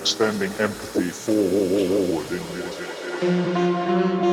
extending empathy forward in music.